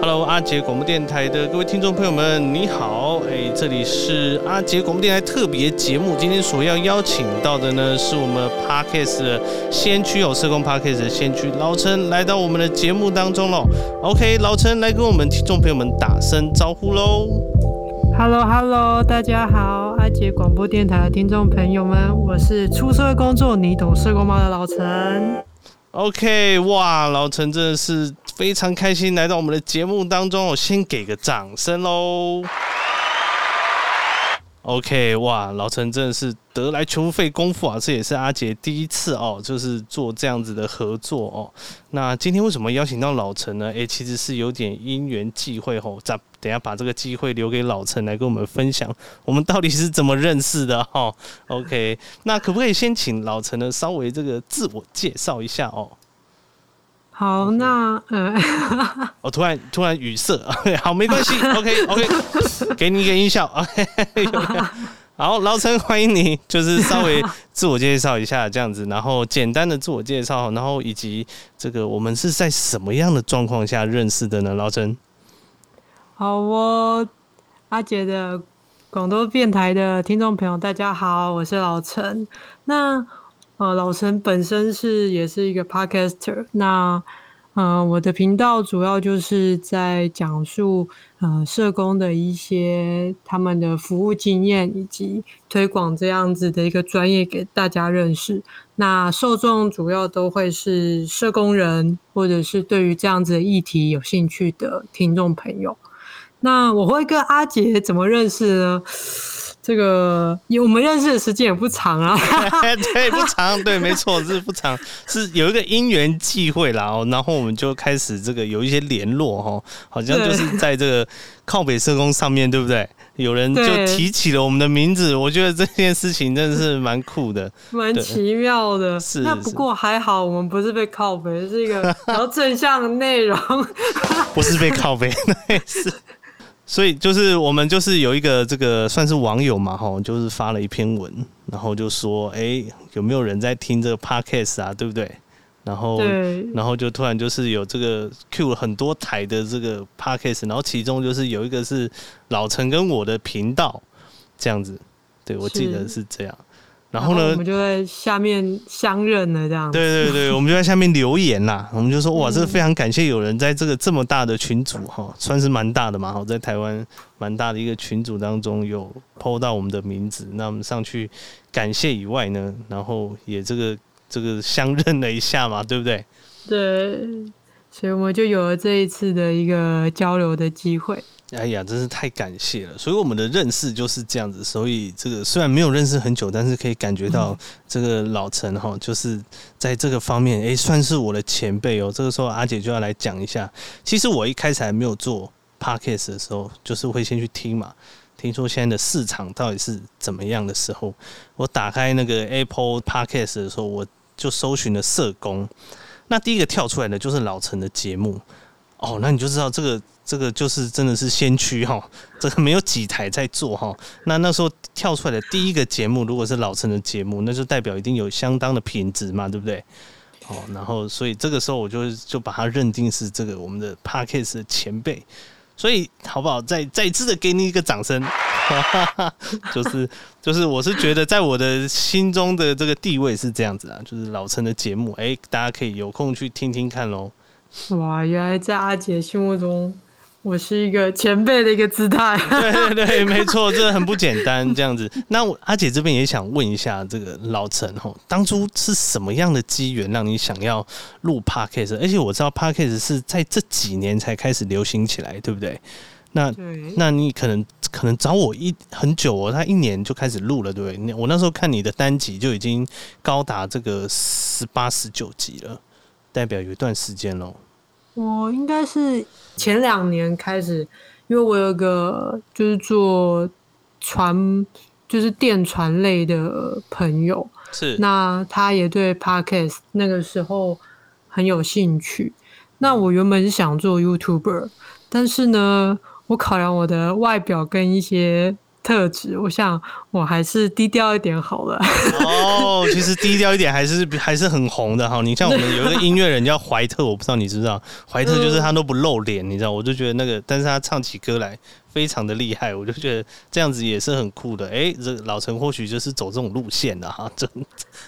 Hello，阿杰广播电台的各位听众朋友们，你好！哎，这里是阿杰广播电台特别节目。今天所要邀请到的呢，是我们 parkas 的先驱哦，社工 parkas 的先驱老陈来到我们的节目当中喽。OK，老陈来跟我们听众朋友们打声招呼喽。！Hello，Hello，大家好，阿杰广播电台的听众朋友们，我是出社会工作你懂社工吗的老陈。OK，哇，老陈真的是非常开心来到我们的节目当中，我先给个掌声喽。OK，哇，老陈真的是得来全不费功夫啊！这也是阿杰第一次哦，就是做这样子的合作哦。那今天为什么邀请到老陈呢？诶，其实是有点因缘际会哦。咱等下把这个机会留给老陈来跟我们分享，我们到底是怎么认识的哈？OK，那可不可以先请老陈呢稍微这个自我介绍一下哦？好那呃，我 突然突然语塞。好，没关系，OK OK，给你一个音效，OK，好，老陈欢迎你，就是稍微自我介绍一下这样子，然后简单的自我介绍，然后以及这个我们是在什么样的状况下认识的呢？老陈，好，我阿杰的广东电台的听众朋友，大家好，我是老陈，那。呃，老陈本身是也是一个 podcaster，那呃，我的频道主要就是在讲述呃社工的一些他们的服务经验，以及推广这样子的一个专业给大家认识。那受众主要都会是社工人，或者是对于这样子的议题有兴趣的听众朋友。那我会跟阿杰怎么认识呢？这个我们认识的时间也不长啊，对，不长，对，没错，是不长，是有一个因缘际会啦，哦，然后我们就开始这个有一些联络哈，好像就是在这个靠北社工上面对不对？有人就提起了我们的名字，我觉得这件事情真的是蛮酷的，蛮奇妙的。是，那不过还好，我们不是被靠北，是一个 比较正向的内容，不是被靠北，那也是。所以就是我们就是有一个这个算是网友嘛，哈，就是发了一篇文，然后就说，哎、欸，有没有人在听这个 podcast 啊，对不对？然后，然后就突然就是有这个 Q 了很多台的这个 podcast，然后其中就是有一个是老陈跟我的频道这样子，对，我记得是这样。然后呢，我们就在下面相认了，这样。对对对，我们就在下面留言啦。我们就说，哇，这个非常感谢有人在这个这么大的群组哈，算是蛮大的嘛，哈，在台湾蛮大的一个群组当中有 po 到我们的名字，那我们上去感谢以外呢，然后也这个这个相认了一下嘛，对不对？对，所以我们就有了这一次的一个交流的机会。哎呀，真是太感谢了！所以我们的认识就是这样子。所以这个虽然没有认识很久，但是可以感觉到这个老陈哈，就是在这个方面，哎，算是我的前辈哦。这个时候阿姐就要来讲一下。其实我一开始还没有做 podcast 的时候，就是会先去听嘛，听说现在的市场到底是怎么样的时候，我打开那个 Apple Podcast 的时候，我就搜寻了社工。那第一个跳出来的就是老陈的节目哦，那你就知道这个。这个就是真的是先驱哈，这个没有几台在做哈。那那时候跳出来的第一个节目，如果是老陈的节目，那就代表一定有相当的品质嘛，对不对？哦，然后所以这个时候我就就把它认定是这个我们的 Podcast 的前辈。所以好不好？再再次的给你一个掌声，就是就是我是觉得在我的心中的这个地位是这样子啊，就是老陈的节目，哎，大家可以有空去听听看喽。哇，原来在阿杰心目中。我是一个前辈的一个姿态，对对对，没错，这很不简单，这样子。那我阿姐这边也想问一下，这个老陈吼，当初是什么样的机缘让你想要录 Podcast？而且我知道 Podcast 是在这几年才开始流行起来，对不对？那那你可能可能找我一很久哦，他一年就开始录了，对不对？我那时候看你的单集就已经高达这个十八十九集了，代表有一段时间喽。我应该是前两年开始，因为我有个就是做船，就是电船类的朋友，是那他也对 Podcast 那个时候很有兴趣。那我原本是想做 YouTuber，但是呢，我考量我的外表跟一些特质，我想我还是低调一点好了。哦，其实低调一点还是 还是很红的哈。你像我们有一个音乐人叫怀特，我不知道你知不知道，怀特就是他都不露脸，你知道，我就觉得那个，但是他唱起歌来非常的厉害，我就觉得这样子也是很酷的。哎，这老陈或许就是走这种路线的哈，真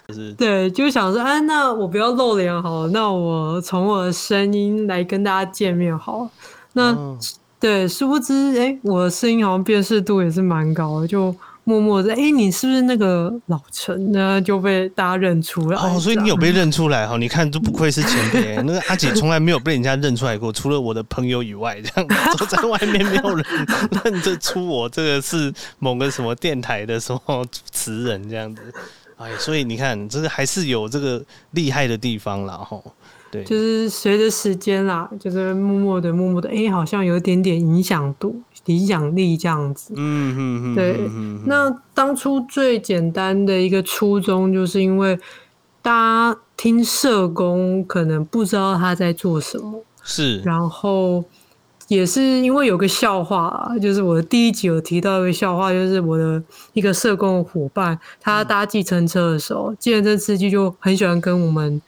就是对，就想说，哎，那我不要露脸好了，那我从我的声音来跟大家见面好了，那。哦对，殊不知，哎、欸，我的声音好像辨识度也是蛮高的，就默默的，哎、欸，你是不是那个老陈呢？就被大家认出来。哦，所以你有被认出来哈？你看，都不愧是前辈。那个阿姐从来没有被人家认出来过，除了我的朋友以外，这样走在外面没有人认得出我这个是某个什么电台的什么主持人这样子。哎，所以你看，这个还是有这个厉害的地方啦。哈。对，就是随着时间啦，就是默默的、默默的，哎、欸，好像有一点点影响度、影响力这样子。嗯嗯嗯。对，那当初最简单的一个初衷，就是因为大家听社工可能不知道他在做什么，是。然后也是因为有个笑话，就是我的第一集有提到一个笑话，就是我的一个社工的伙伴，他搭计程车的时候，计程车司机就很喜欢跟我们。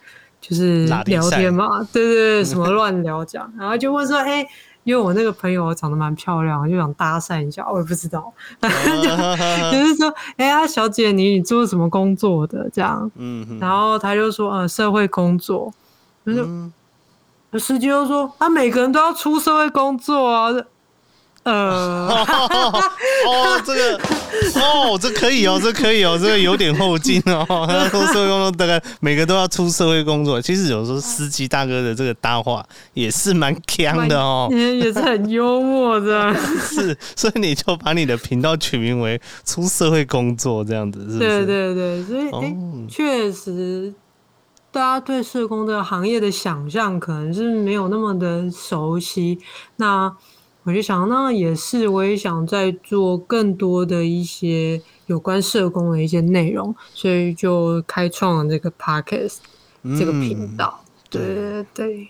就是聊天嘛，对对对，什么 乱聊讲，然后就问说，哎、欸，因为我那个朋友长得蛮漂亮，就想搭讪一下，我也不知道，就是说，哎、欸、呀，小姐你，你做什么工作的？这样，嗯，然后他就说，呃，社会工作，就是，司机就说，啊，每个人都要出社会工作啊。呃，哦，这个，哦，这可以哦，这可以哦，这个有点后劲哦。他说社会工作大概每个都要出社会工作，其实有时候司机大哥的这个搭话也是蛮强的哦，也也是很幽默的。是，所以你就把你的频道取名为“出社会工作”这样子，是不是？对对对，所以哎，确实，大家对社工这个行业的想象可能是没有那么的熟悉。那我就想，那也是，我也想再做更多的一些有关社工的一些内容，所以就开创了这个 podcast、嗯、这个频道。对对对。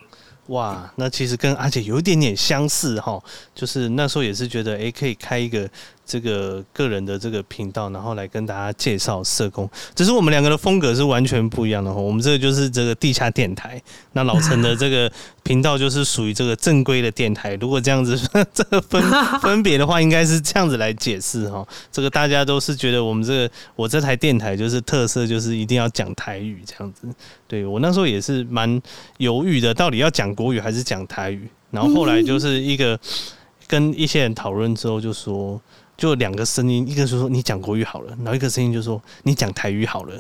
哇，那其实跟阿姐有一点点相似哈，就是那时候也是觉得，哎，可以开一个。这个个人的这个频道，然后来跟大家介绍社工，只是我们两个的风格是完全不一样的哈。我们这个就是这个地下电台，那老陈的这个频道就是属于这个正规的电台。如果这样子 这个分 分别的话，应该是这样子来解释哈。这个大家都是觉得我们这个我这台电台就是特色，就是一定要讲台语这样子。对，我那时候也是蛮犹豫的，到底要讲国语还是讲台语。然后后来就是一个跟一些人讨论之后，就说。就两个声音，一个就说你讲国语好了，然后一个声音就说你讲台语好了。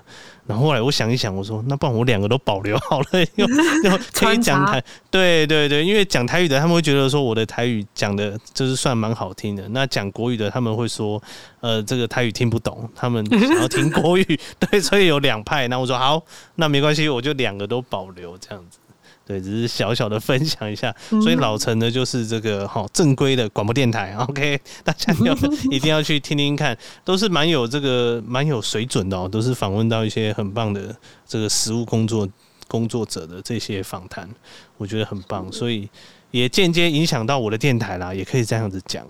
然后后来我想一想，我说那不然我两个都保留好了，又又可以讲台。对对 对，因为讲台语的他们会觉得说我的台语讲的就是算蛮好听的。那讲国语的他们会说，呃，这个台语听不懂，他们想要听国语。对，所以有两派。那我说好，那没关系，我就两个都保留这样子。对，只是小小的分享一下，所以老陈呢就是这个哈正规的广播电台，OK，大家要 一定要去听听看，都是蛮有这个蛮有水准的哦，都是访问到一些很棒的这个实务工作工作者的这些访谈，我觉得很棒，所以也间接影响到我的电台啦，也可以这样子讲，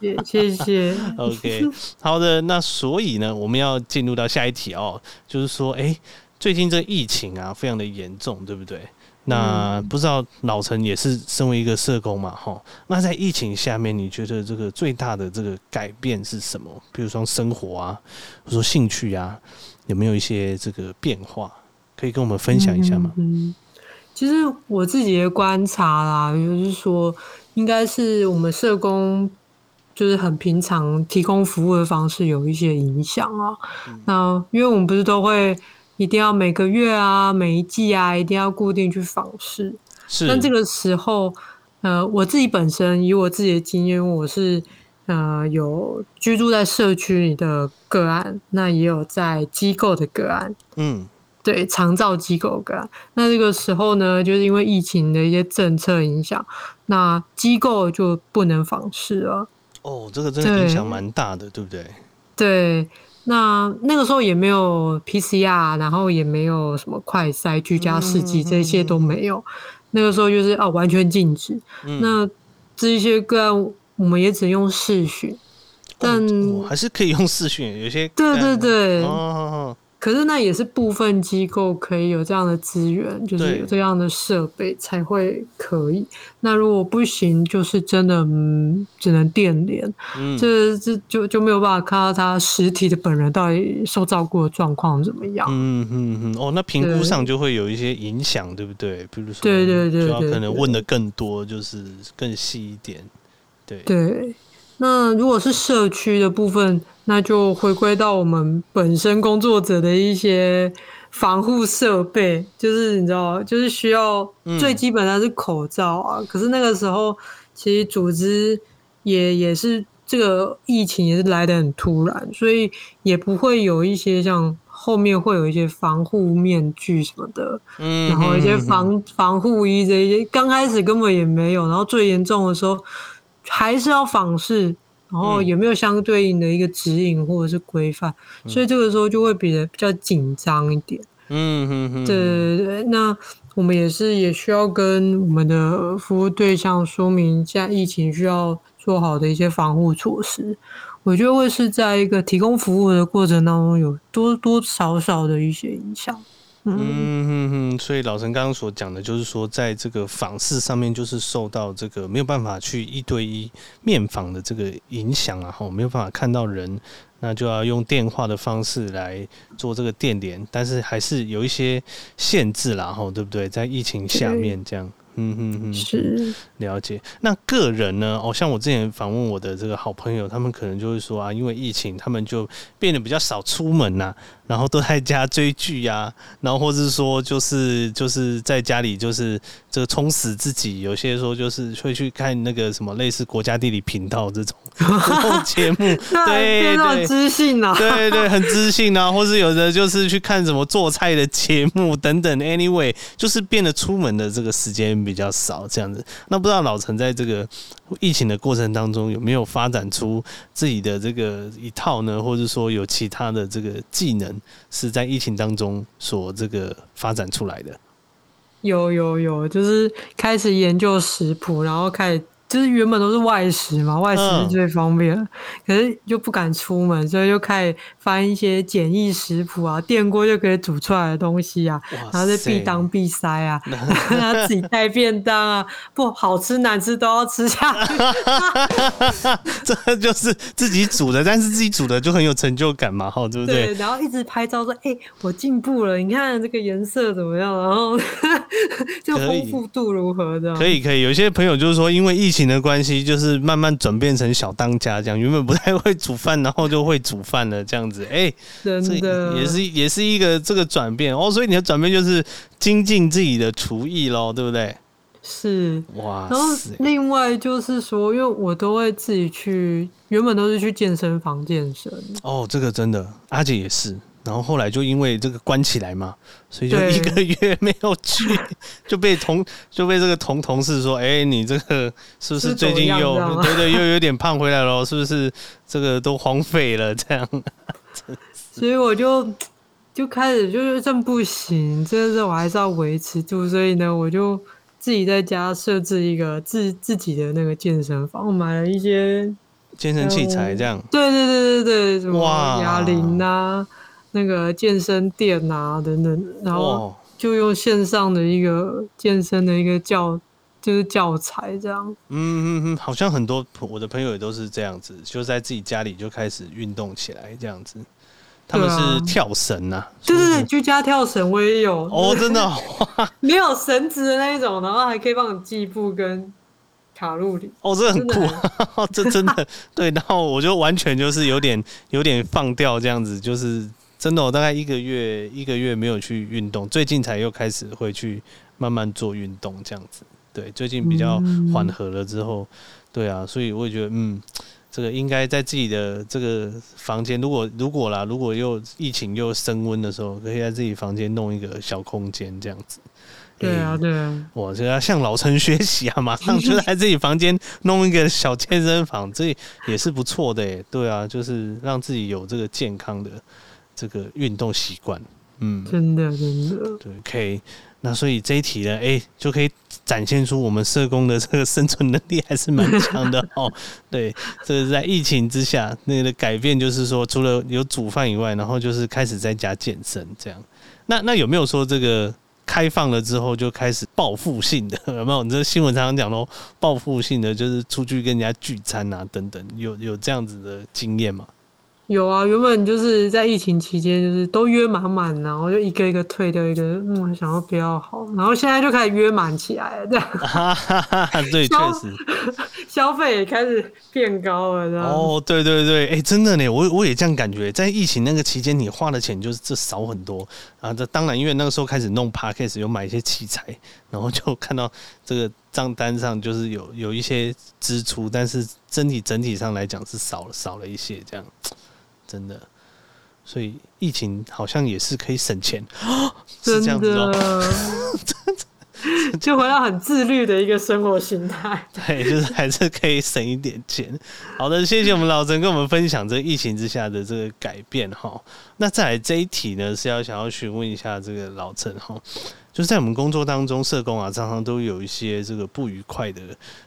谢谢谢谢，OK，好的，那所以呢，我们要进入到下一题哦，就是说，哎。最近这疫情啊，非常的严重，对不对？那不知道老陈也是身为一个社工嘛，哈。那在疫情下面，你觉得这个最大的这个改变是什么？比如说生活啊，或者说兴趣啊，有没有一些这个变化？可以跟我们分享一下吗？嗯，嗯，其实我自己的观察啦，就是说，应该是我们社工就是很平常提供服务的方式有一些影响啊。嗯，那因为我们不是都会。一定要每个月啊，每一季啊，一定要固定去访视。是。但这个时候，呃，我自己本身以我自己的经验，我是呃有居住在社区里的个案，那也有在机构的个案。嗯，对，长照机构个案。那这个时候呢，就是因为疫情的一些政策影响，那机构就不能访视了。哦，这个真的影响蛮大的，对，对不对？对。那那个时候也没有 PCR，然后也没有什么快筛、居家试剂，这些都没有。那个时候就是啊，完全禁止。那这些个案，我们也只能用视讯。但、哦、还是可以用视讯，有些对对对。可是那也是部分机构可以有这样的资源，就是有这样的设备才会可以。那如果不行，就是真的嗯，只能电联，嗯，这这就就没有办法看到他实体的本人到底受照顾的状况怎么样。嗯嗯嗯。哦，那评估上就会有一些影响，对不对？比如说，对对对，就要可能问的更多，就是更细一点。对对。那如果是社区的部分，那就回归到我们本身工作者的一些防护设备，就是你知道，就是需要最基本的是口罩啊。嗯、可是那个时候，其实组织也也是这个疫情也是来的很突然，所以也不会有一些像后面会有一些防护面具什么的，嗯，然后一些防防护衣这些，刚开始根本也没有，然后最严重的时候还是要访视。然后有没有相对应的一个指引或者是规范？嗯、所以这个时候就会比较比较紧张一点。嗯嗯嗯，对对对。那我们也是也需要跟我们的服务对象说明，现在疫情需要做好的一些防护措施。我觉得会是在一个提供服务的过程当中，有多多少少的一些影响。嗯哼哼，所以老陈刚刚所讲的，就是说，在这个访视上面，就是受到这个没有办法去一对一面访的这个影响啊，吼，没有办法看到人，那就要用电话的方式来做这个电联，但是还是有一些限制啦，吼，对不对？在疫情下面这样。嗯嗯，是了解。那个人呢？哦，像我之前访问我的这个好朋友，他们可能就会说啊，因为疫情，他们就变得比较少出门呐、啊，然后都在家追剧呀、啊，然后或者是说就是就是在家里就是这个充实自己。有些说就是会去看那个什么类似国家地理频道这种节目，对对，知性啊，对对，很知性啊，或是有的就是去看什么做菜的节目等等。Anyway，就是变得出门的这个时间。比较少这样子，那不知道老陈在这个疫情的过程当中有没有发展出自己的这个一套呢？或者说有其他的这个技能是在疫情当中所这个发展出来的？有有有，就是开始研究食谱，然后开始。就是原本都是外食嘛，外食是最方便，嗯、可是又不敢出门，所以就开始翻一些简易食谱啊，电锅就可以煮出来的东西啊，然后再必当必塞啊，然后自己带便当啊，不好吃难吃都要吃下去。这就是自己煮的，但是自己煮的就很有成就感嘛，哈，对不对？对，然后一直拍照说，哎、欸，我进步了，你看这个颜色怎么样？然后就丰富度如何的？可以可以，有些朋友就是说，因为疫情。的关系就是慢慢转变成小当家这样，原本不太会煮饭，然后就会煮饭了这样子。哎、欸，真的也是也是一个这个转变哦。所以你的转变就是精进自己的厨艺喽，对不对？是哇。然后另外就是说，因为我都会自己去，原本都是去健身房健身。哦，这个真的，阿姐也是。然后后来就因为这个关起来嘛，所以就一个月没有去，就被同就被这个同同事说：“哎，你这个是不是最近又 对对又有点胖回来了？是不是这个都荒废了？这样。”所以我就就开始就是这不行，这个是我还是要维持住。所以呢，我就自己在家设置一个自自己的那个健身房，我买了一些健身器材，这样。对对对对对，什么哑铃啊。那个健身店啊等等，然后就用线上的一个健身的一个教，就是教材这样。嗯嗯嗯，好像很多我的朋友也都是这样子，就在自己家里就开始运动起来这样子。他们是跳绳呐、啊，对对对，居家跳绳我也有。哦，真的、哦，没有绳子的那一种，然后还可以帮你计步跟卡路里。哦，这很酷，这真的 对。然后我就完全就是有点有点放掉这样子，就是。真的，我大概一个月一个月没有去运动，最近才又开始会去慢慢做运动这样子。对，最近比较缓和了之后，对啊，所以我也觉得，嗯，这个应该在自己的这个房间，如果如果啦，如果又疫情又升温的时候，可以在自己房间弄一个小空间这样子。对啊，对啊，我就要向老陈学习啊，马上就在自己房间弄一个小健身房，这也是不错的耶。对啊，就是让自己有这个健康的。这个运动习惯，嗯，真的真的，对，可以。那所以这一题呢，哎，就可以展现出我们社工的这个生存能力还是蛮强的哦。对，这是在疫情之下，那个改变就是说，除了有煮饭以外，然后就是开始在家健身这样。那那有没有说这个开放了之后就开始报复性的？有没有？你这新闻常常讲说报复性的，就是出去跟人家聚餐啊等等，有有这样子的经验吗？有啊，原本就是在疫情期间，就是都约满满，然后就一个一个退掉一个，嗯，想要比较好，然后现在就开始约满起来了，这样。对，确实，消费也开始变高了，这样。哦，对对对，哎、欸，真的呢，我我也这样感觉，在疫情那个期间，你花的钱就是这少很多啊。这当然，因为那个时候开始弄 Podcast，有买一些器材，然后就看到这个账单上就是有有一些支出，但是整体整体上来讲是少了少了一些这样。真的，所以疫情好像也是可以省钱，是这样子的，就回到很自律的一个生活心态。对，就是还是可以省一点钱。好的，谢谢我们老陈跟我们分享这疫情之下的这个改变哈。那再来这一题呢，是要想要询问一下这个老陈哈，就是在我们工作当中，社工啊，常常都有一些这个不愉快的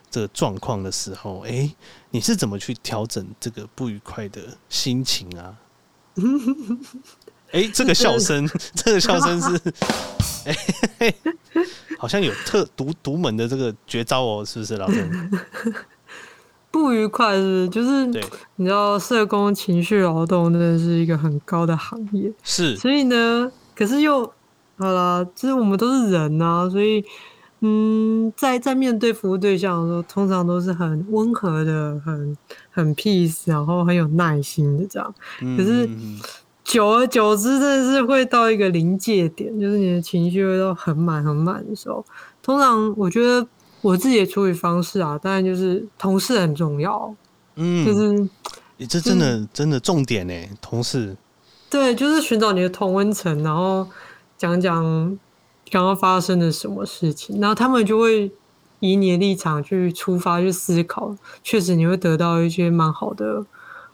这个状况的时候，哎、欸。你是怎么去调整这个不愉快的心情啊？哎、欸，这个笑声，这个笑声是，哎、欸，好像有特独独门的这个绝招哦，是不是老陈？不愉快是，就是对你知道，社工情绪劳动真的是一个很高的行业，是，所以呢，可是又好啦，就是我们都是人啊，所以。嗯，在在面对服务对象的时候，通常都是很温和的，很很 peace，然后很有耐心的这样。可是久而久之，真的是会到一个临界点，就是你的情绪会到很满很满的时候。通常我觉得我自己的处理方式啊，当然就是同事很重要。嗯，就是你这真的真的重点呢，同事。对，就是寻找你的同温层，然后讲讲。刚刚发生了什么事情？然后他们就会以你的立场去出发去思考，确实你会得到一些蛮好的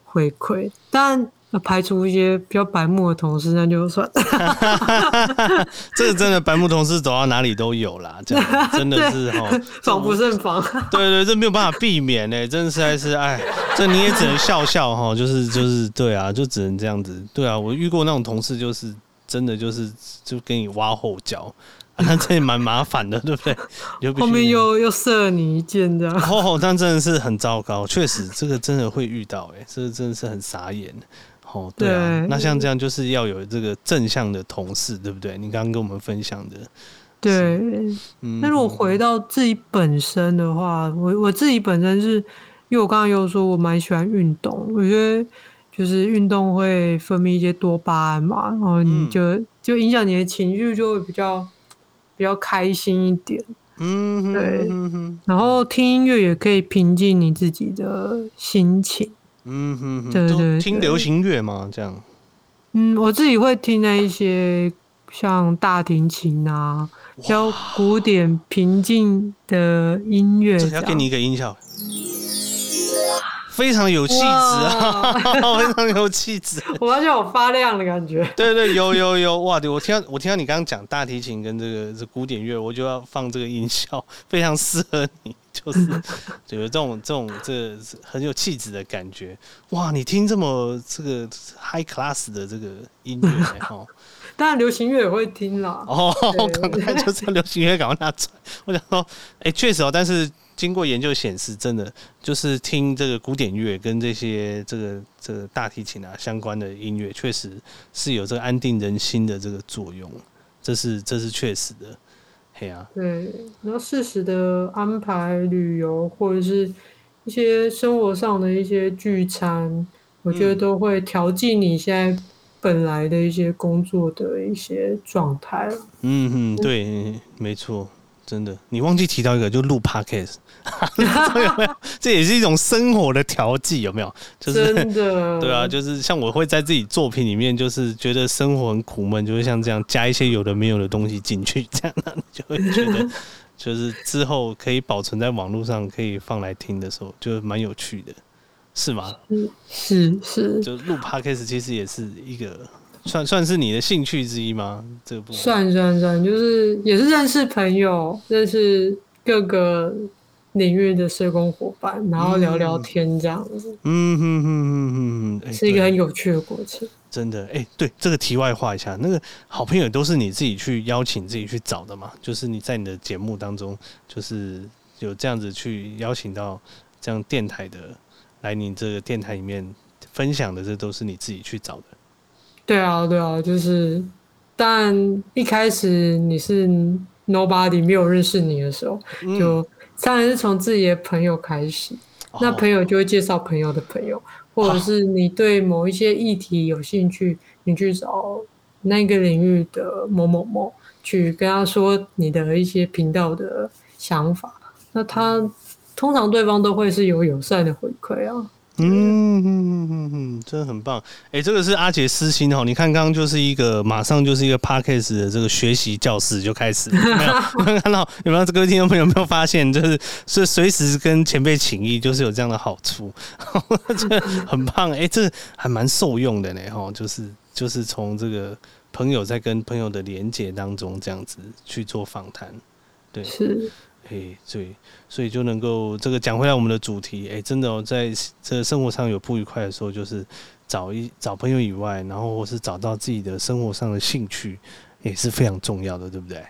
回馈。但排除一些比较白目的同事，那就算。这个真的白目同事走到哪里都有啦，这样 真的是 哈，防不胜防。对，对对，这没有办法避免呢，真的实在是哎，这你也只能笑笑哈，就是就是对啊，就只能这样子。对啊，我遇过那种同事就是。真的就是就给你挖后脚，那、啊、这也蛮麻烦的，对不对？后面又又射你一箭，这样。哦，但真的是很糟糕，确实这个真的会遇到，哎，这个真的是很傻眼。哦，对啊。对，那像这样就是要有这个正向的同事，对不对？你刚刚跟我们分享的。对，嗯。那如果回到自己本身的话，我我自己本身是因为我刚刚有说我蛮喜欢运动，我觉得。就是运动会分泌一些多巴胺嘛，然后你就、嗯、就影响你的情绪，就会比较比较开心一点。嗯，对。然后听音乐也可以平静你自己的心情。嗯哼，对对对。听流行乐嘛？这样？嗯，我自己会听那一些像大提琴啊，比较古典平静的音乐。要给你一个音效。非常有气质啊，非常有气质。我发现我发亮的感觉。对对，有有有哇！对我听到我听到你刚刚讲大提琴跟这个这古典乐，我就要放这个音效，非常适合你，就是 就有这种这种这个很有气质的感觉。哇，你听这么这个 high class 的这个音乐哈，当然流行乐也会听啦。哦，刚才就是流行乐赶快拿出来。我想说，哎，确实哦，但是。经过研究显示，真的就是听这个古典乐跟这些这个这个大提琴啊相关的音乐，确实是有这个安定人心的这个作用，这是这是确实的。嘿啊，对，然后适时的安排旅游或者是一些生活上的一些聚餐，我觉得都会调剂你现在本来的一些工作的一些状态。嗯哼，对，没错。真的，你忘记提到一个，就录 podcast，有没有？这也是一种生活的调剂，有没有？就是真的，对啊，就是像我会在自己作品里面，就是觉得生活很苦闷，就会像这样加一些有的没有的东西进去，这样你就会觉得，就是之后可以保存在网络上，可以放来听的时候，就蛮有趣的，是吗？是是，就录 podcast 其实也是一个。算算是你的兴趣之一吗？这个部分算算算，就是也是认识朋友，认识各个领域的社工伙伴，然后聊聊天这样子。嗯哼哼哼哼哼，是一个很有趣的过程。真的，哎、欸，对，这个题外话一下，那个好朋友都是你自己去邀请、自己去找的嘛？就是你在你的节目当中，就是有这样子去邀请到这样电台的来你这个电台里面分享的，这都是你自己去找的。对啊，对啊，就是，但一开始你是。Nobody 没有认识你的时候，嗯、就当然是从自己的朋友开始，哦、那朋友就会介绍朋友的朋友，或者是你对某一些议题有兴趣，你去找那个领域的某某某，去跟他说你的一些频道的想法，那他通常对方都会是有友善的回馈啊。嗯嗯嗯嗯，真的很棒。哎、欸，这个是阿杰私心哦。你看，刚刚就是一个马上就是一个 parkes 的这个学习教室就开始，有没有？看到？有没有？这各位听众朋友有没有发现，就是是随时跟前辈请益，就是有这样的好处，这很棒。哎、欸，这还蛮受用的呢。哈，就是就是从这个朋友在跟朋友的连结当中，这样子去做访谈，对，是。哎，对，所以就能够这个讲回来我们的主题，哎，真的哦，在这生活上有不愉快的时候，就是找一找朋友以外，然后或是找到自己的生活上的兴趣，也是非常重要的，对不对？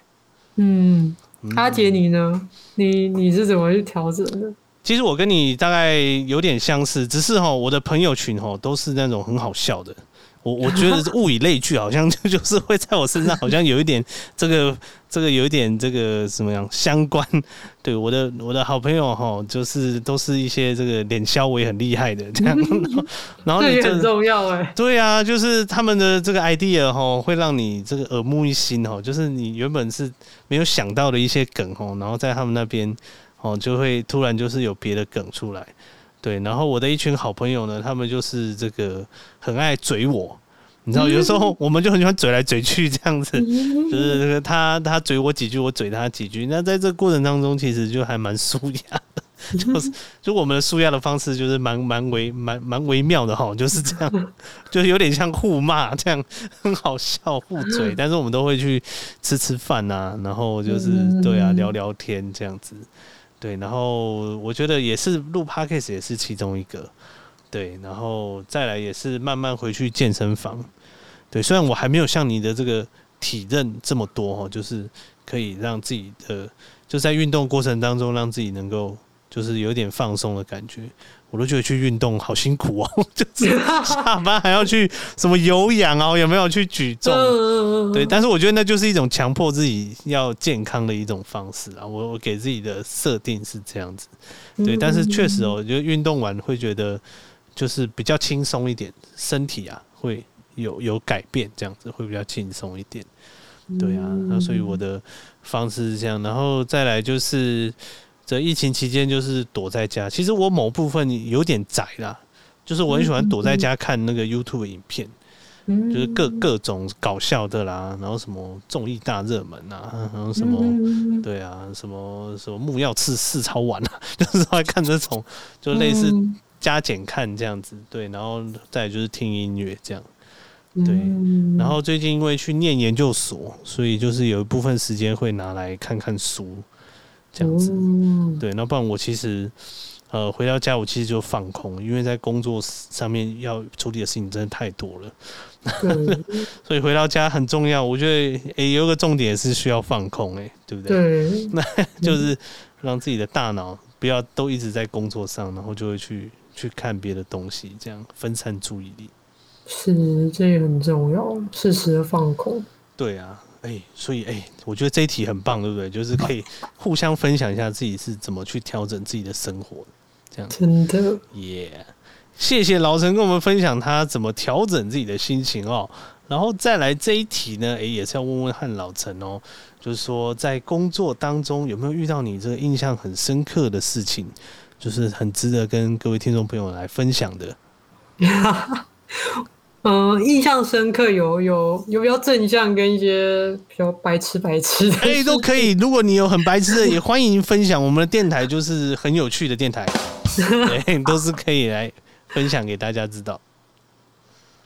嗯，阿杰你呢？你你是怎么去调整的？其实我跟你大概有点相似，只是哈，我的朋友群哈都是那种很好笑的。我我觉得物以类聚，好像 就就是会在我身上，好像有一点这个这个有一点这个怎么样相关？对，我的我的好朋友哈，就是都是一些这个脸肖也很厉害的这样，然后你这很重要哎。对啊，就是他们的这个 idea 哈，会让你这个耳目一新哈，就是你原本是没有想到的一些梗哈，然后在他们那边哦，就会突然就是有别的梗出来。对，然后我的一群好朋友呢，他们就是这个很爱嘴我，你知道，有时候我们就很喜欢嘴来嘴去这样子，就是这个他他嘴我几句，我嘴他几句。那在这个过程当中，其实就还蛮舒压的，就 是就我们的舒压的方式就是蛮蛮微蛮蛮微妙的哈，就是这样，就是有点像互骂这样，很好笑互嘴，但是我们都会去吃吃饭啊，然后就是对啊聊聊天这样子。对，然后我觉得也是录 Podcast 也是其中一个，对，然后再来也是慢慢回去健身房，对，虽然我还没有像你的这个体认这么多哈，就是可以让自己的就在运动过程当中让自己能够就是有点放松的感觉。我都觉得去运动好辛苦哦，就是 下班还要去什么有氧啊，有没有去举重？对，但是我觉得那就是一种强迫自己要健康的一种方式啊。我我给自己的设定是这样子，对，但是确实哦，我觉得运动完会觉得就是比较轻松一点，身体啊会有有改变，这样子会比较轻松一点。对啊，那所以我的方式是这样，然后再来就是。这疫情期间就是躲在家，其实我某部分有点宅啦，就是我很喜欢躲在家看那个 YouTube 影片，就是各各种搞笑的啦，然后什么综艺大热门啊，然后什么对啊，什么什么木曜次四超玩啊，就是爱看这种，就类似加减看这样子，对，然后再就是听音乐这样，对，然后最近因为去念研究所，所以就是有一部分时间会拿来看看书。这样子，对，那不然我其实，呃，回到家我其实就放空，因为在工作上面要处理的事情真的太多了，所以回到家很重要。我觉得，诶、欸，有一个重点是需要放空，诶，对不对？对，那就是让自己的大脑不要都一直在工作上，然后就会去去看别的东西，这样分散注意力。是，这也很重要，适时的放空。对啊。哎、欸，所以哎、欸，我觉得这一题很棒，对不对？就是可以互相分享一下自己是怎么去调整自己的生活，这样真的耶。Yeah. 谢谢老陈跟我们分享他怎么调整自己的心情哦。然后再来这一题呢，哎、欸，也是要问问汉老陈哦，就是说在工作当中有没有遇到你这个印象很深刻的事情，就是很值得跟各位听众朋友来分享的。嗯，印象深刻有有有比较正向跟一些比较白痴白痴的，哎，都可以。如果你有很白痴的，也欢迎分享。我们的电台就是很有趣的电台，对，都是可以来分享给大家知道。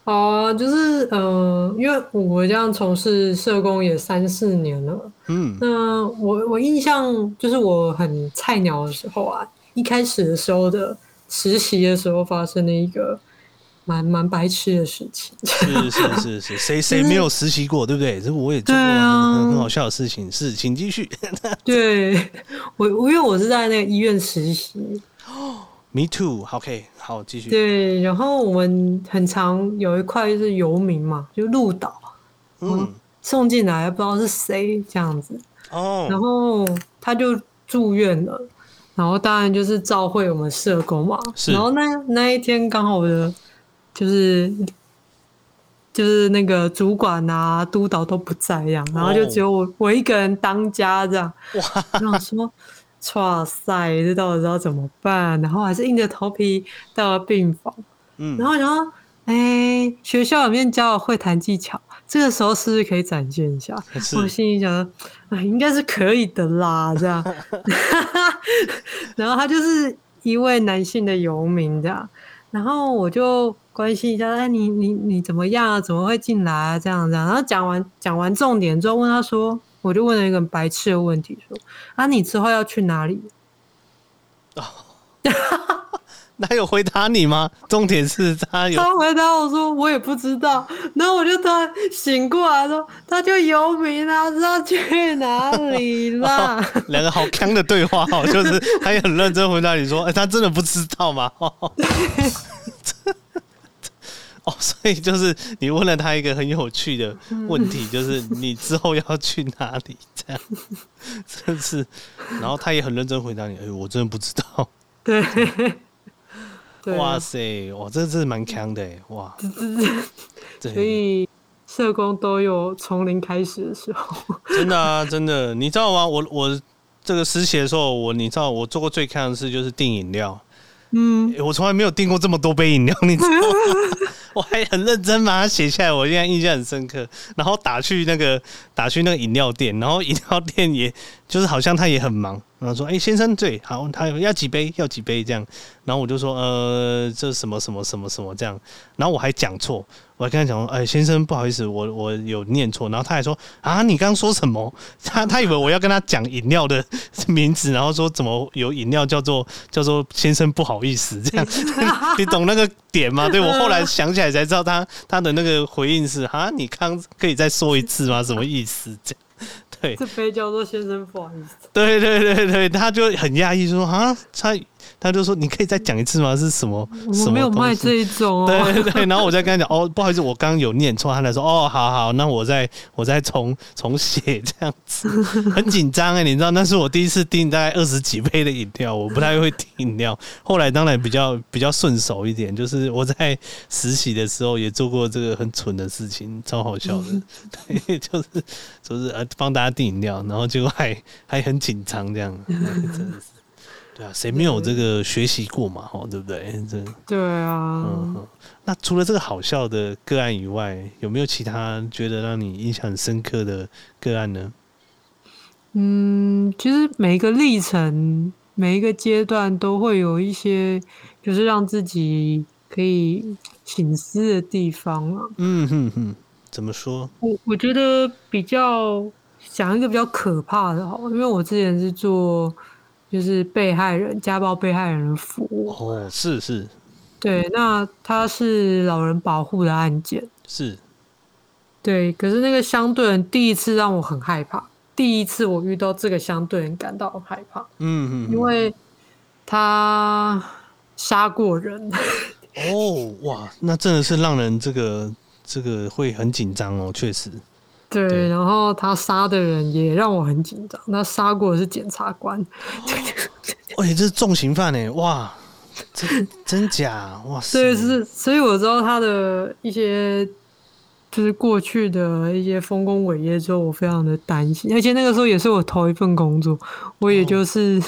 好啊，就是呃，因为我这样从事社工也三四年了，嗯，那我我印象就是我很菜鸟的时候啊，一开始的时候的实习的时候发生了一个蛮蛮白痴的事情，是是是是，谁谁没有实习过，对不对？这我也做过很很好笑的事情，是，请继续。对我我因为我是在那个医院实习。Me too. OK，好，继续。对，然后我们很常有一块是游民嘛，就鹿岛，嗯，送进来不知道是谁这样子。哦。然后他就住院了，然后当然就是召会我们社工嘛。是。然后那那一天刚好我的就是就是那个主管啊、督导都不在这样，然后就只有我、哦、我一个人当家这样。哇。然后说。哇塞，这到底要怎么办？然后还是硬着头皮到了病房。嗯，然后然后，哎、欸，学校里面教我会谈技巧，这个时候是不是可以展现一下？我心里想说，哎，应该是可以的啦，这样。然后他就是一位男性的游民，这样。然后我就关心一下，哎，你你你怎么样啊？怎么会进来啊？这样这样。然后讲完讲完重点之后，问他说。我就问了一个很白痴的问题，说：“啊，你之后要去哪里？”哦，他有回答你吗？重点是他有。他回答我说：“我也不知道。”然后我就突然醒过来说：“他就游民啊，知道去哪里啦。哦”两个好康的对话哦，就是他也很认真回答你说：“哎、欸，他真的不知道吗？”哦 哦，所以就是你问了他一个很有趣的问题，就是你之后要去哪里？这样，真是，然后他也很认真回答你。哎，我真的不知道。对，哇塞，哇，这真是蛮强的，哇。所以社工都有从零开始的时候。真的啊，真的，你知道吗？我我这个实习的时候，我你知道我做过最看的事就是订饮料。嗯，我从来没有订过这么多杯饮料，你知道吗？我还很认真把它写下来，我现在印象很深刻。然后打去那个打去那个饮料店，然后饮料店也就是好像他也很忙，然后说：“哎、先生，对，好，他要几杯？要几杯？”这样，然后我就说：“呃，这什么什么什么什么这样。”然后我还讲错。我还跟他讲说，哎，先生，不好意思，我我有念错。然后他还说，啊，你刚刚说什么？他他以为我要跟他讲饮料的 名字，然后说怎么有饮料叫做叫做先生，不好意思，这样，你懂那个点吗？对，我后来想起来才知道他，他他的那个回应是，啊，你刚可以再说一次吗？什么意思？这样，对，这杯叫做先生，不好意思。对对对对，他就很讶异说，啊，他。他就说：“你可以再讲一次吗？是什么？我没有卖这一种哦。”对对对，然后我再跟他讲：“哦，不好意思，我刚刚有念错。”他来说：“哦，好好，那我再我再重重写这样子。”很紧张哎，你知道那是我第一次订大概二十几杯的饮料，我不太会订饮料。后来当然比较比较顺手一点，就是我在实习的时候也做过这个很蠢的事情，超好笑的。对，就是就是呃帮大家订饮料，然后结果还还很紧张这样，真的是。对啊，谁没有这个学习过嘛？哦，对不对？这对啊。嗯，那除了这个好笑的个案以外，有没有其他觉得让你印象很深刻的个案呢？嗯，其实每一个历程、每一个阶段都会有一些，就是让自己可以省思的地方啊。嗯哼哼，怎么说？我我觉得比较讲一个比较可怕的，好，因为我之前是做。就是被害人家暴被害人的服务。哦，是是，对，那他是老人保护的案件，是，对，可是那个相对人第一次让我很害怕，第一次我遇到这个相对人感到很害怕，嗯嗯，因为他杀过人，哦哇，那真的是让人这个这个会很紧张哦，确实。对，对，然后他杀的人也让我很紧张。那杀过的是检察官，而且这是重刑犯哎，哇，真真假哇塞！对，是，所以我知道他的一些就是过去的一些丰功伟业之后，我非常的担心。而且那个时候也是我头一份工作，我也就是、哦、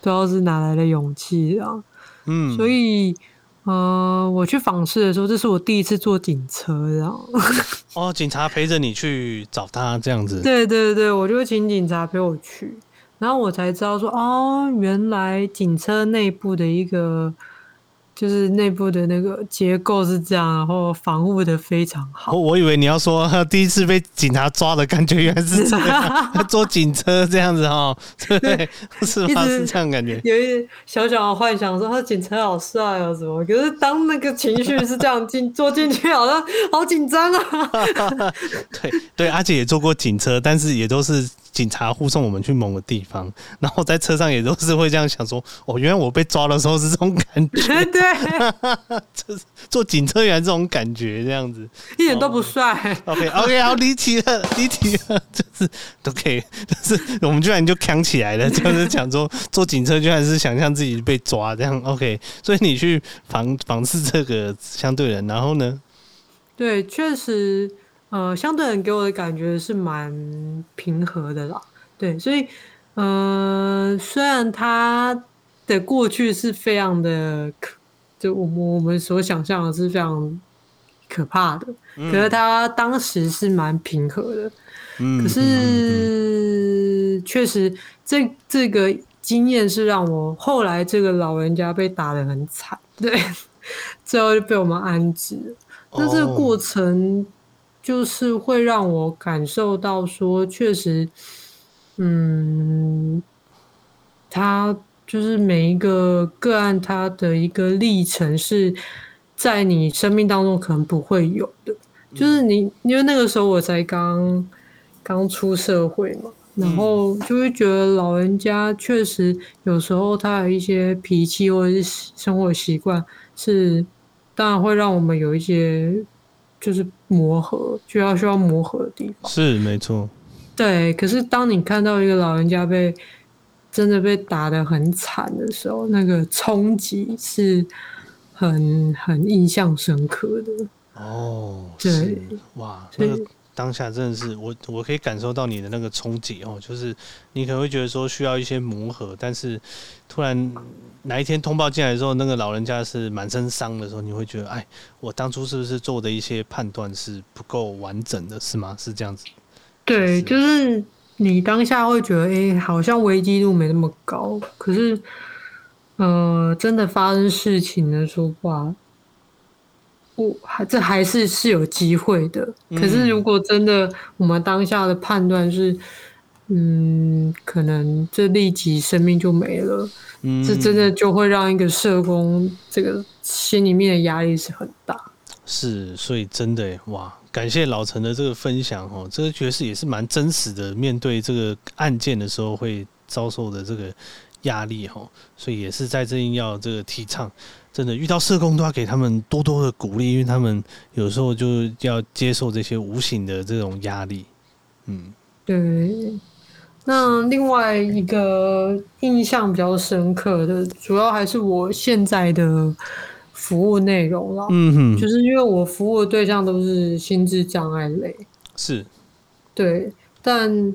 不知道是哪来的勇气啊，嗯，所以。呃，我去访视的时候，这是我第一次坐警车，然后 哦，警察陪着你去找他这样子。对对对，我就请警察陪我去，然后我才知道说，哦，原来警车内部的一个就是内部的那个结构是这样，然后防护的非常好。我我以为你要说第一次被警察抓的感觉原来是这样，坐警车这样子哈，对，对，是吗？是这样感觉。有一点小小的幻想说，他警车好帅哦，什么？可是当那个情绪是这样进 坐进去，好像好紧张啊。对对，阿姐也坐过警车，但是也都是。警察护送我们去某个地方，然后在车上也都是会这样想说：“哦，原来我被抓的时候是这种感觉。”对，就是坐警车员这种感觉，这样子一点都不帅。OK OK，好离题了，离题了，就是都可以，就是我们居然就扛起来了，就是讲说坐警车居然是想象自己被抓这样。OK，所以你去防防视这个相对人，然后呢？对，确实。呃，相对人给我的感觉是蛮平和的啦，对，所以，呃，虽然他的过去是非常的可，就我们我们所想象的是非常可怕的，嗯、可是他当时是蛮平和的，嗯，可是确实这这个经验是让我后来这个老人家被打的很惨，对，最后就被我们安置，那这个过程。哦就是会让我感受到说，确实，嗯，他就是每一个个案，他的一个历程是在你生命当中可能不会有的。就是你，因为那个时候我才刚刚出社会嘛，然后就会觉得老人家确实有时候他有一些脾气或者是生活习惯是，当然会让我们有一些。就是磨合，就要需要磨合的地方。是没错。对，可是当你看到一个老人家被真的被打得很惨的时候，那个冲击是很很印象深刻的。哦，对，哇，那个当下真的是我，我可以感受到你的那个冲击哦，就是你可能会觉得说需要一些磨合，但是突然。哪一天通报进来的时候，那个老人家是满身伤的时候，你会觉得，哎，我当初是不是做的一些判断是不够完整的，是吗？是这样子？对，就是你当下会觉得，哎，好像危机度没那么高，可是，呃，真的发生事情的时候，哇，我还这还是是有机会的。可是如果真的我们当下的判断是，嗯，可能这立即生命就没了。嗯，这真的就会让一个社工这个心里面的压力是很大。是，所以真的哇，感谢老陈的这个分享哦，这个角色也是蛮真实的，面对这个案件的时候会遭受的这个压力哦，所以也是在这里要这个提倡，真的遇到社工都要给他们多多的鼓励，因为他们有时候就要接受这些无形的这种压力。嗯，对。那另外一个印象比较深刻的，主要还是我现在的服务内容啦。嗯哼，就是因为我服务的对象都是心智障碍类，是，对。但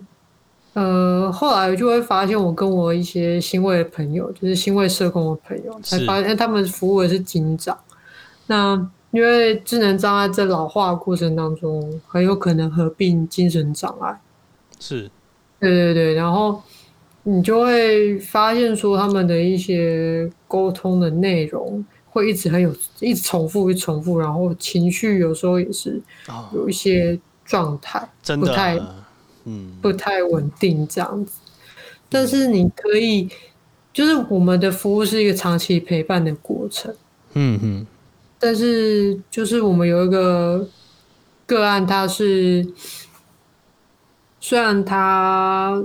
呃，后来就会发现，我跟我一些新卫的朋友，就是新卫社工的朋友，才发现他们服务的是警长。那因为智能障碍在老化的过程当中，很有可能合并精神障碍，是。对对对，然后你就会发现说，他们的一些沟通的内容会一直很有，一直重复，一重复，然后情绪有时候也是有一些状态，不太，嗯，不太稳定这样子。但是你可以，就是我们的服务是一个长期陪伴的过程，嗯嗯。但是就是我们有一个个案，他是。虽然他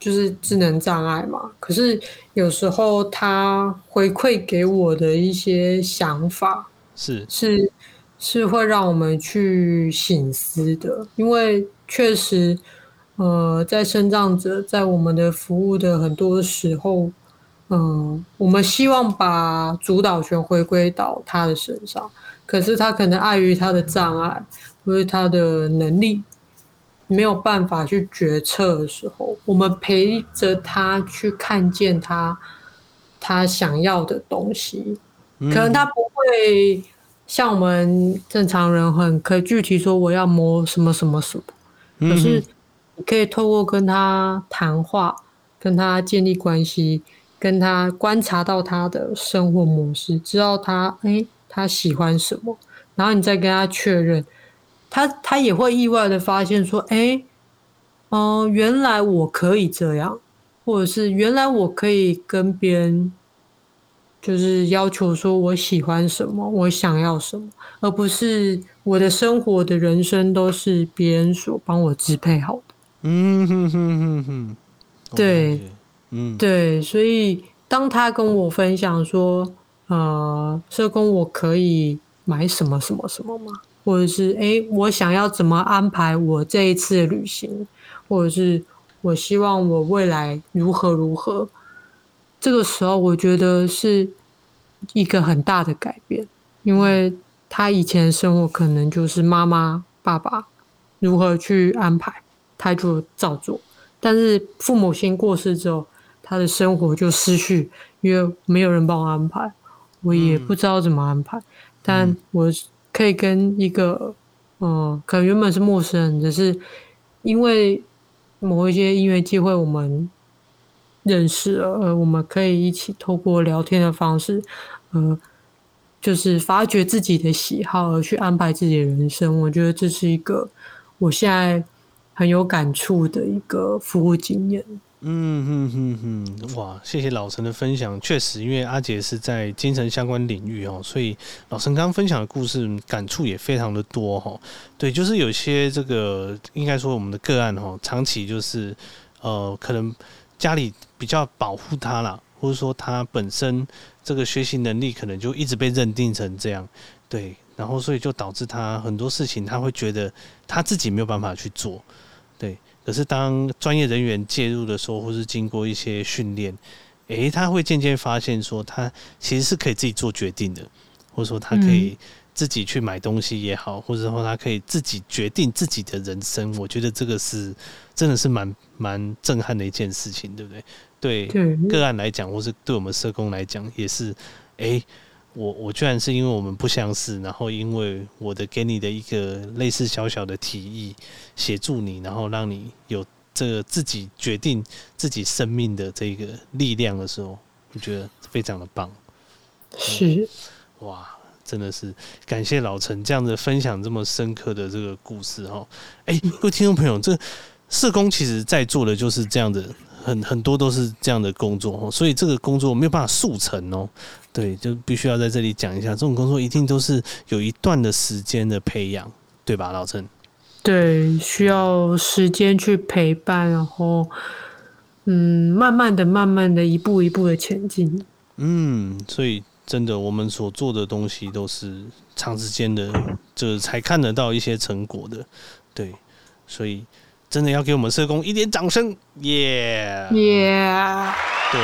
就是智能障碍嘛，可是有时候他回馈给我的一些想法是是是会让我们去醒思的，因为确实，呃，在身障者在我们的服务的很多时候，嗯、呃，我们希望把主导权回归到他的身上，可是他可能碍于他的障碍或者他的能力。没有办法去决策的时候，我们陪着他去看见他他想要的东西。可能他不会像我们正常人很可以具体说我要摸什么什么什么，可是你可以透过跟他谈话，跟他建立关系，跟他观察到他的生活模式，知道他哎、他喜欢什么，然后你再跟他确认，他他也会意外的发现说，哎、哦、原来我可以这样，或者是原来我可以跟别人。就是要求说我喜欢什么，我想要什么，而不是我的生活的人生都是别人所帮我支配好的。嗯哼哼哼哼，对，嗯，对，所以当他跟我分享说，呃，社工我可以买什么什么什么吗？或者是诶，我想要怎么安排我这一次的旅行，或者是我希望我未来如何如何。这个时候，我觉得是一个很大的改变，因为他以前的生活可能就是妈妈、爸爸如何去安排，他就照做。但是父母亲过世之后，他的生活就失去，因为没有人帮我安排，我也不知道怎么安排。但我可以跟一个，嗯，可能原本是陌生人，只是因为某一些音乐机会，我们。认识了，呃，我们可以一起透过聊天的方式，呃，就是发掘自己的喜好而去安排自己的人生。我觉得这是一个我现在很有感触的一个服务经验。嗯哼哼哼，哇，谢谢老陈的分享。确实，因为阿杰是在精神相关领域哦，所以老陈刚分享的故事感触也非常的多哈。对，就是有些这个应该说我们的个案哈，长期就是呃，可能。家里比较保护他啦，或者说他本身这个学习能力可能就一直被认定成这样，对，然后所以就导致他很多事情他会觉得他自己没有办法去做，对。可是当专业人员介入的时候，或是经过一些训练，诶，他会渐渐发现说他其实是可以自己做决定的，或者说他可以。自己去买东西也好，或者说他可以自己决定自己的人生，我觉得这个是真的是蛮蛮震撼的一件事情，对不对？对个案来讲，或是对我们社工来讲，也是，诶、欸，我我居然是因为我们不相识，然后因为我的给你的一个类似小小的提议，协助你，然后让你有这个自己决定自己生命的这个力量的时候，我觉得非常的棒。是，哇。真的是感谢老陈这样子分享这么深刻的这个故事哈！哎，各位听众朋友，这社工其实在做的就是这样的，很很多都是这样的工作哈，所以这个工作没有办法速成哦。对，就必须要在这里讲一下，这种工作一定都是有一段的时间的培养，对吧，老陈？对，需要时间去陪伴，然后嗯，慢慢的、慢慢的、一步一步的前进。嗯，所以。真的，我们所做的东西都是长时间的，这才看得到一些成果的，对，所以真的要给我们社工一点掌声，耶耶，对，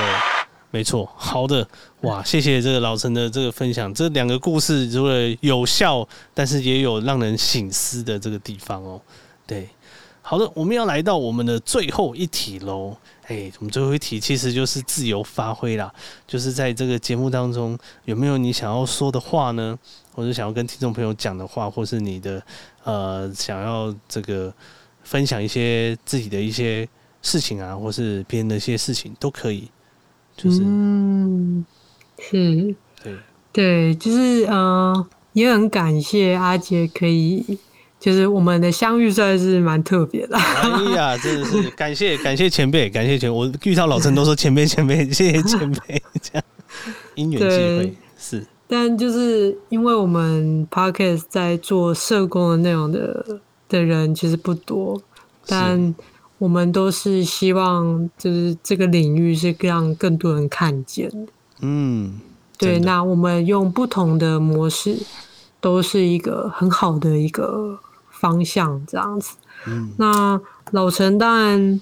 没错，好的，哇，谢谢这个老陈的这个分享，这两个故事除了有效，但是也有让人醒思的这个地方哦，对，好的，我们要来到我们的最后一题喽。哎、我们最后一题其实就是自由发挥啦，就是在这个节目当中，有没有你想要说的话呢？或者想要跟听众朋友讲的话，或是你的呃想要这个分享一些自己的一些事情啊，或是别人的一些事情都可以。就是，嗯，是，对，对，就是呃，也很感谢阿杰可以。就是我们的相遇算是蛮特别的。哎呀，真的是感谢感谢前辈，感谢前。我遇到老陈都说前辈前辈，谢谢前辈。这样因缘际会是，但就是因为我们 Podcast 在做社工的内容的的人其实不多，但我们都是希望就是这个领域是让更多人看见的。嗯，对，那我们用不同的模式，都是一个很好的一个。方向这样子，嗯，那老陈当然，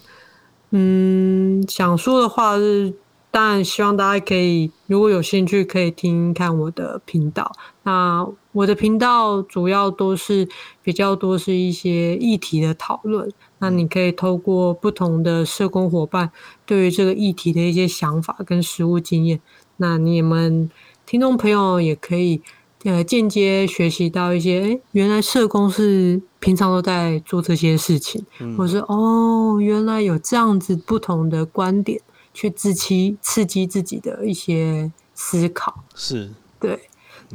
嗯，想说的话是，当然希望大家可以，如果有兴趣，可以听看我的频道。那我的频道主要都是比较多是一些议题的讨论。那你可以透过不同的社工伙伴对于这个议题的一些想法跟实务经验，那你们听众朋友也可以。呃，间接学习到一些，诶，原来社工是平常都在做这些事情，嗯、或者是哦，原来有这样子不同的观点去刺激刺激自己的一些思考。是，对。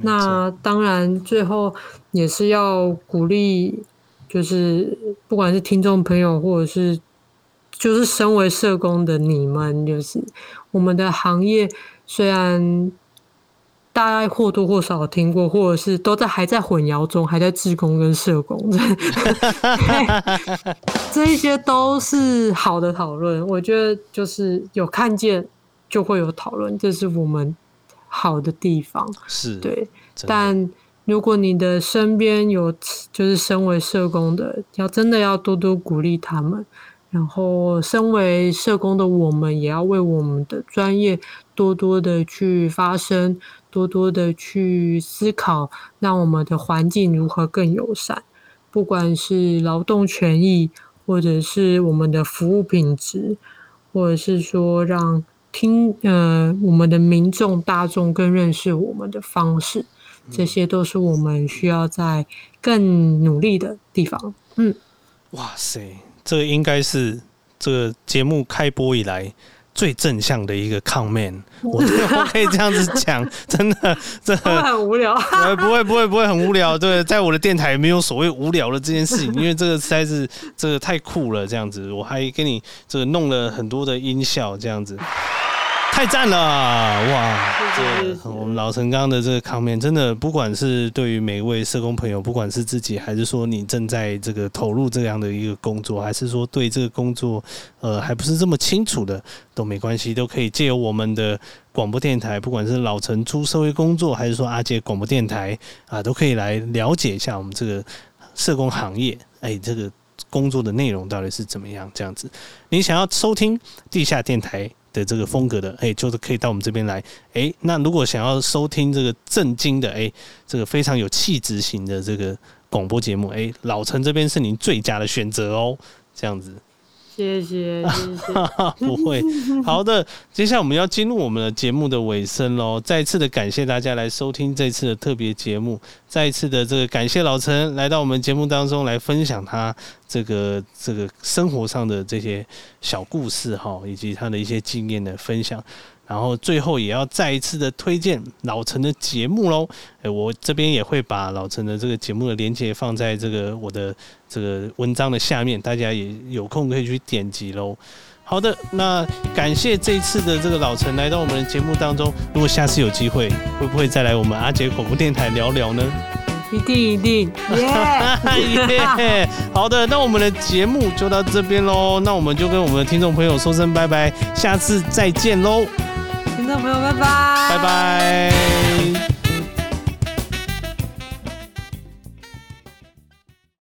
那当然，最后也是要鼓励，就是不管是听众朋友，或者是就是身为社工的你们，就是我们的行业虽然。大概或多或少听过，或者是都在还在混淆中，还在志工跟社工，这一些都是好的讨论。我觉得就是有看见就会有讨论，这是我们好的地方。是对，但如果你的身边有就是身为社工的，要真的要多多鼓励他们。然后，身为社工的我们，也要为我们的专业多多的去发声。多多的去思考，让我们的环境如何更友善，不管是劳动权益，或者是我们的服务品质，或者是说让听呃我们的民众大众更认识我们的方式，这些都是我们需要在更努力的地方。嗯，哇塞，这个应该是这个节目开播以来。最正向的一个 comment，我我可以这样子讲，真的，这会很无聊，不会不会不会很无聊，对，在我的电台没有所谓无聊的这件事情，因为这个实在是这个太酷了，这样子，我还给你这个弄了很多的音效，这样子。太赞了哇！这我们老陈刚刚的这个 comment 真的，不管是对于每一位社工朋友，不管是自己，还是说你正在这个投入这样的一个工作，还是说对这个工作呃还不是这么清楚的，都没关系，都可以借由我们的广播电台，不管是老陈出社会工作，还是说阿杰广播电台啊，都可以来了解一下我们这个社工行业，哎，这个工作的内容到底是怎么样？这样子，你想要收听地下电台的这个风格的，哎，就是可以到我们这边来，哎，那如果想要收听这个正经的，哎，这个非常有气质型的这个广播节目，哎，老陈这边是您最佳的选择哦，这样子。谢谢，不会，好的，接下来我们要进入我们的节目的尾声喽。再次的感谢大家来收听这次的特别节目，再一次的这个感谢老陈来到我们节目当中来分享他这个这个生活上的这些小故事哈，以及他的一些经验的分享。然后最后也要再一次的推荐老陈的节目喽，诶，我这边也会把老陈的这个节目的连接放在这个我的这个文章的下面，大家也有空可以去点击喽。好的，那感谢这一次的这个老陈来到我们的节目当中，如果下次有机会，会不会再来我们阿杰广播电台聊聊呢？一定一定，耶耶！好的，那我们的节目就到这边喽，那我们就跟我们的听众朋友说声拜拜，下次再见喽。众朋友，拜拜！拜拜。